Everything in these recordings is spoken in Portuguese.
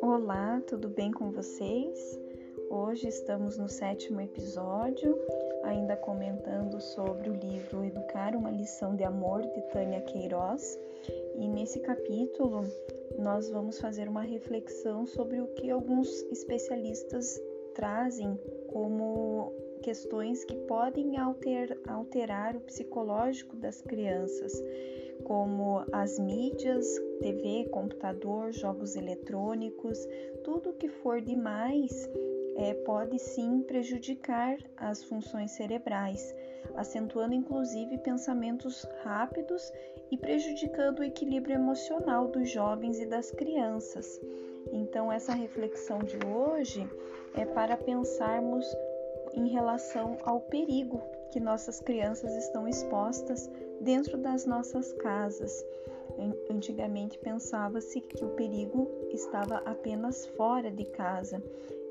Olá, tudo bem com vocês? Hoje estamos no sétimo episódio, ainda comentando sobre o livro Educar uma lição de amor de Tânia Queiroz. E nesse capítulo nós vamos fazer uma reflexão sobre o que alguns especialistas trazem como questões que podem alter, alterar o psicológico das crianças, como as mídias, TV, computador, jogos eletrônicos, tudo que for demais é, pode sim prejudicar as funções cerebrais, acentuando inclusive pensamentos rápidos e prejudicando o equilíbrio emocional dos jovens e das crianças. Então, essa reflexão de hoje é para pensarmos em relação ao perigo que nossas crianças estão expostas dentro das nossas casas. Antigamente pensava-se que o perigo estava apenas fora de casa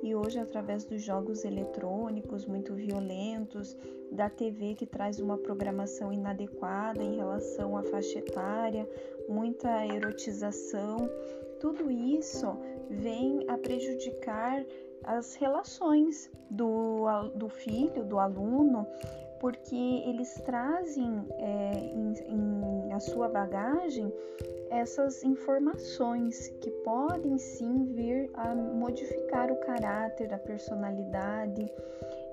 e hoje, através dos jogos eletrônicos muito violentos, da TV que traz uma programação inadequada em relação à faixa etária, muita erotização, tudo isso vem a prejudicar as relações do, do filho, do aluno, porque eles trazem é, em, em a sua bagagem essas informações que podem sim vir a modificar o caráter, a personalidade.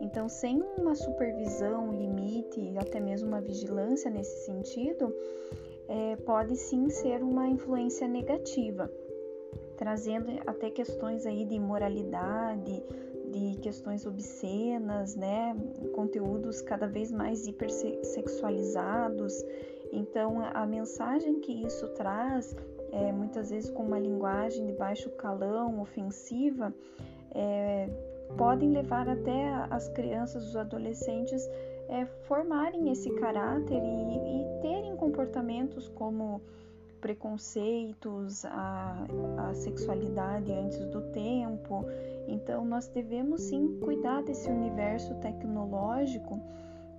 Então, sem uma supervisão, limite, até mesmo uma vigilância nesse sentido, é, pode sim ser uma influência negativa trazendo até questões aí de moralidade, de questões obscenas, né, conteúdos cada vez mais hipersexualizados. Então, a mensagem que isso traz, é, muitas vezes com uma linguagem de baixo calão, ofensiva, é, podem levar até as crianças, os adolescentes, é, formarem esse caráter e, e terem comportamentos como preconceitos, a, a sexualidade antes do tempo. Então, nós devemos sim cuidar desse universo tecnológico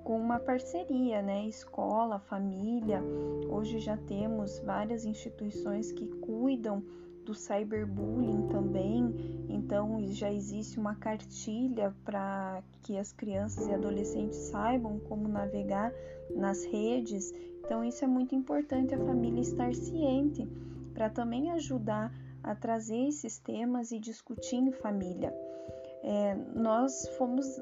com uma parceria, né? Escola, família. Hoje já temos várias instituições que cuidam do cyberbullying também. Então já existe uma cartilha para que as crianças e adolescentes saibam como navegar nas redes. Então isso é muito importante a família estar ciente para também ajudar a trazer esses temas e discutir em família. É, nós fomos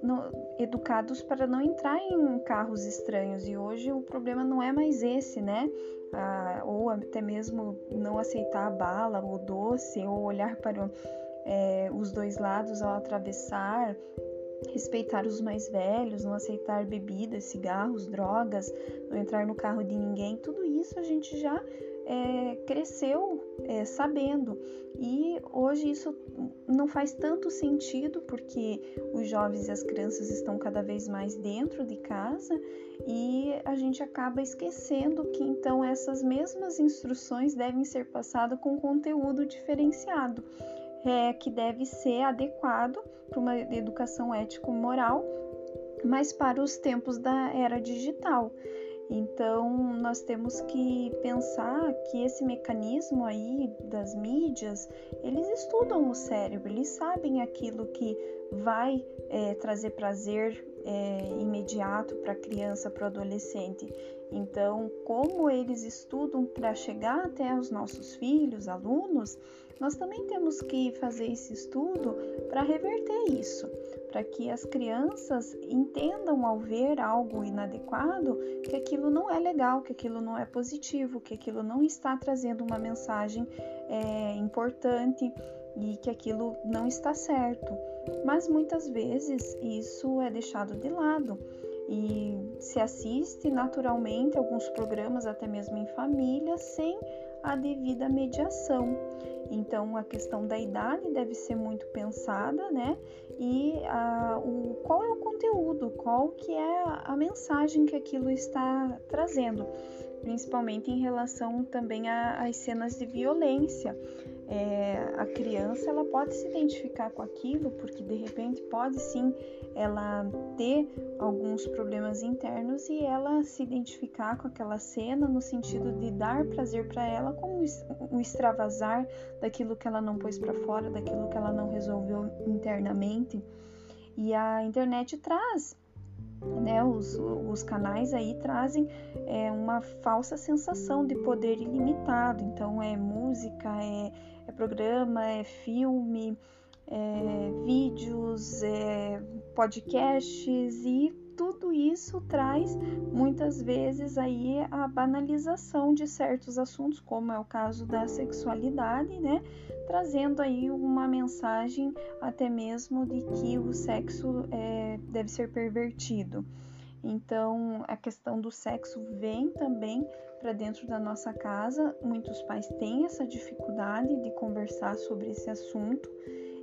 educados para não entrar em carros estranhos e hoje o problema não é mais esse, né? Ah, ou até mesmo não aceitar a bala, o doce, ou olhar para é, os dois lados ao atravessar, respeitar os mais velhos, não aceitar bebidas, cigarros, drogas, não entrar no carro de ninguém, tudo isso a gente já é, cresceu é, sabendo. E hoje isso não faz tanto sentido porque os jovens e as crianças estão cada vez mais dentro de casa e a gente acaba esquecendo que então essas mesmas instruções devem ser passadas com conteúdo diferenciado, é, que deve ser adequado para uma educação ético-moral, mas para os tempos da era digital. Então, nós temos que pensar que esse mecanismo aí das mídias, eles estudam o cérebro, eles sabem aquilo que vai é, trazer prazer é, imediato para a criança, para o adolescente. Então, como eles estudam para chegar até os nossos filhos, alunos, nós também temos que fazer esse estudo para reverter isso para que as crianças entendam ao ver algo inadequado que aquilo não é legal, que aquilo não é positivo, que aquilo não está trazendo uma mensagem é, importante e que aquilo não está certo. Mas muitas vezes isso é deixado de lado e se assiste naturalmente alguns programas, até mesmo em família, sem a devida mediação. Então, a questão da idade deve ser muito pensada, né? E a, o, qual é o conteúdo, qual que é a mensagem que aquilo está trazendo, principalmente em relação também às cenas de violência. É, a criança ela pode se identificar com aquilo, porque de repente pode sim ela ter alguns problemas internos e ela se identificar com aquela cena no sentido de dar prazer para ela como um extravasar daquilo que ela não pôs para fora, daquilo que ela não resolveu internamente. E a internet traz né, os, os canais aí trazem é, uma falsa sensação de poder ilimitado. Então é música, é, é programa, é filme, é vídeos, é podcasts e tudo isso traz muitas vezes aí a banalização de certos assuntos, como é o caso da sexualidade, né? Trazendo aí uma mensagem até mesmo de que o sexo é, deve ser pervertido. Então, a questão do sexo vem também para dentro da nossa casa. Muitos pais têm essa dificuldade de conversar sobre esse assunto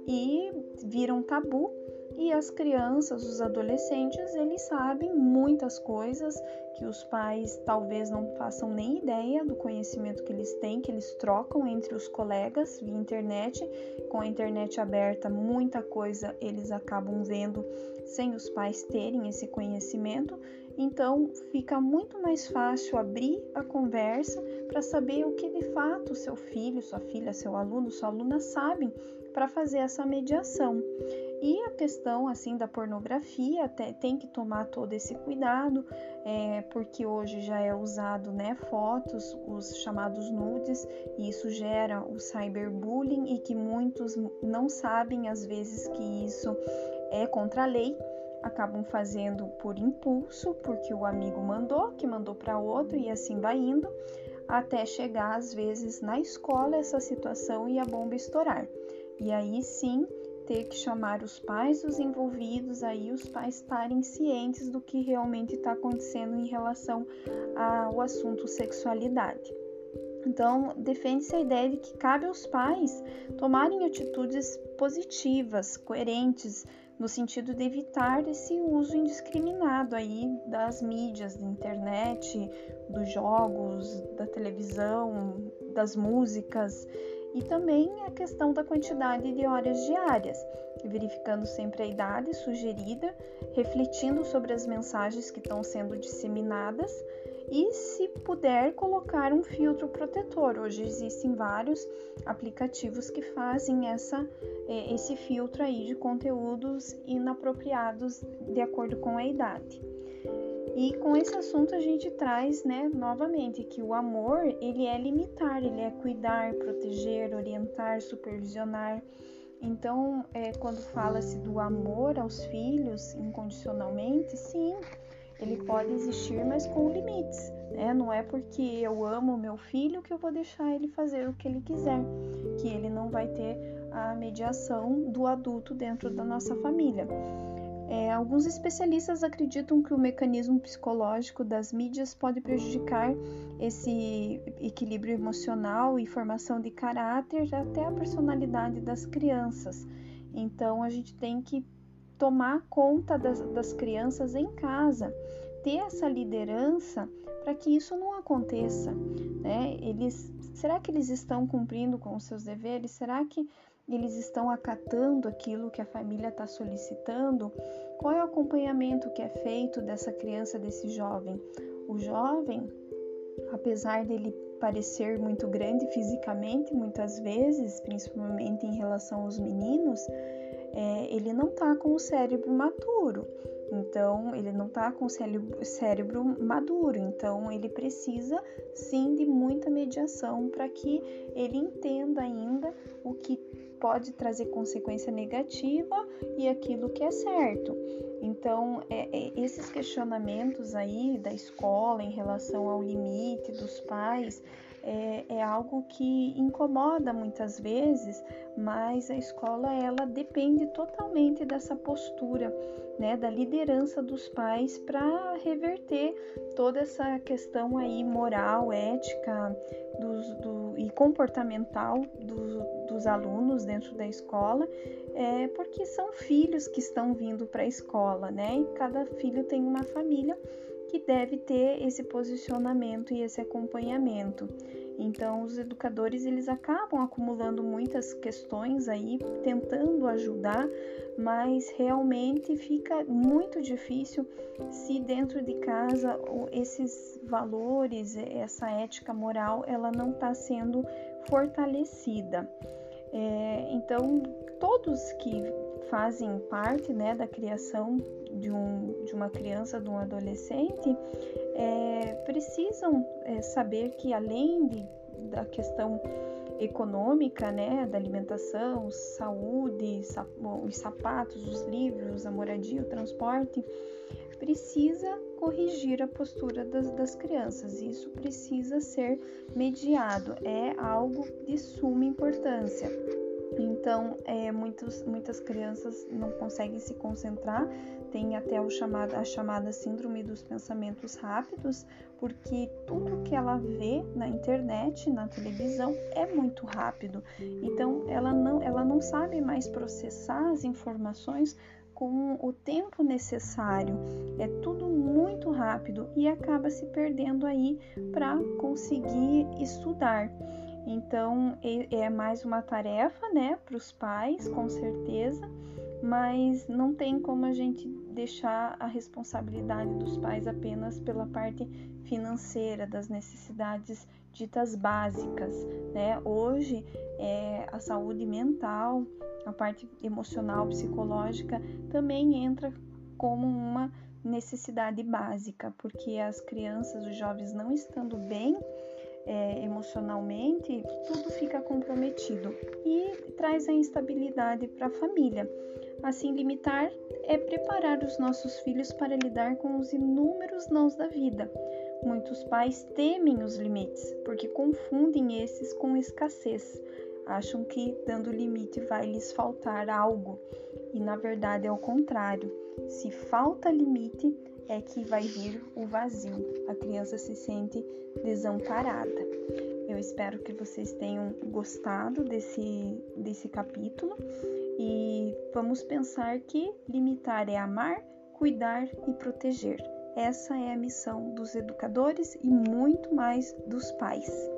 e viram tabu e as crianças, os adolescentes, eles sabem muitas coisas que os pais talvez não façam nem ideia do conhecimento que eles têm, que eles trocam entre os colegas via internet. Com a internet aberta, muita coisa eles acabam vendo sem os pais terem esse conhecimento. Então, fica muito mais fácil abrir a conversa para saber o que de fato seu filho, sua filha, seu aluno, sua aluna sabem para fazer essa mediação. E a questão assim da pornografia tem que tomar todo esse cuidado, é, porque hoje já é usado né, fotos, os chamados nudes, e isso gera o cyberbullying e que muitos não sabem às vezes que isso é contra a lei, acabam fazendo por impulso, porque o amigo mandou, que mandou para outro e assim vai indo, até chegar às vezes na escola essa situação e a bomba estourar. E aí sim ter que chamar os pais dos envolvidos, aí os pais estarem cientes do que realmente está acontecendo em relação ao assunto sexualidade. Então, defende-se a ideia de que cabe aos pais tomarem atitudes positivas, coerentes, no sentido de evitar esse uso indiscriminado aí das mídias, da internet, dos jogos, da televisão, das músicas e também a questão da quantidade de horas diárias, verificando sempre a idade sugerida, refletindo sobre as mensagens que estão sendo disseminadas e, se puder, colocar um filtro protetor. Hoje existem vários aplicativos que fazem essa, é, esse filtro aí de conteúdos inapropriados de acordo com a idade. E com esse assunto a gente traz, né, novamente que o amor, ele é limitar, ele é cuidar, proteger, orientar, supervisionar. Então, é, quando fala-se do amor aos filhos incondicionalmente, sim, ele pode existir, mas com limites. Né? Não é porque eu amo meu filho que eu vou deixar ele fazer o que ele quiser, que ele não vai ter a mediação do adulto dentro da nossa família. É, alguns especialistas acreditam que o mecanismo psicológico das mídias pode prejudicar esse equilíbrio emocional e formação de caráter, até a personalidade das crianças. Então, a gente tem que tomar conta das, das crianças em casa, ter essa liderança para que isso não aconteça. Né? Eles, será que eles estão cumprindo com os seus deveres? Será que eles estão acatando aquilo que a família está solicitando? Qual é o acompanhamento que é feito dessa criança, desse jovem? O jovem, apesar dele parecer muito grande fisicamente, muitas vezes, principalmente em relação aos meninos, é, ele não está com o cérebro maturo. Então, ele não está com o cérebro, cérebro maduro, então ele precisa sim de muita mediação para que ele entenda ainda o que pode trazer consequência negativa e aquilo que é certo. Então, é, é, esses questionamentos aí da escola em relação ao limite dos pais é, é, algo que incomoda muitas vezes, mas a escola ela depende totalmente dessa postura, né, da liderança dos pais para reverter toda essa questão aí moral, ética dos, do, e comportamental do, dos alunos dentro da escola, é, porque são filhos que estão vindo para a escola, né? E cada filho tem uma família que deve ter esse posicionamento e esse acompanhamento. Então, os educadores eles acabam acumulando muitas questões aí, tentando ajudar, mas realmente fica muito difícil se dentro de casa esses valores, essa ética moral, ela não está sendo fortalecida. É, então, todos que fazem parte né, da criação de, um, de uma criança, de um adolescente, é, precisam é, saber que além de, da questão econômica, né, da alimentação, saúde, os sapatos, os livros, a moradia, o transporte, precisa corrigir a postura das, das crianças. Isso precisa ser mediado, é algo de suma importância. Então, é, muitos, muitas crianças não conseguem se concentrar, tem até o chamado, a chamada síndrome dos pensamentos rápidos, porque tudo que ela vê na internet, na televisão, é muito rápido. Então, ela não, ela não sabe mais processar as informações com o tempo necessário. É tudo muito rápido e acaba se perdendo aí para conseguir estudar. Então é mais uma tarefa, né, para os pais, com certeza, mas não tem como a gente deixar a responsabilidade dos pais apenas pela parte financeira, das necessidades ditas básicas, né? Hoje é, a saúde mental, a parte emocional, psicológica também entra como uma necessidade básica, porque as crianças, os jovens não estando bem, é, emocionalmente, tudo fica comprometido e traz a instabilidade para a família. Assim, limitar é preparar os nossos filhos para lidar com os inúmeros nãos da vida. Muitos pais temem os limites porque confundem esses com escassez. Acham que dando limite vai lhes faltar algo e na verdade é o contrário. Se falta limite, é que vai vir o vazio. A criança se sente desamparada. Eu espero que vocês tenham gostado desse, desse capítulo e vamos pensar que limitar é amar, cuidar e proteger. Essa é a missão dos educadores e muito mais dos pais.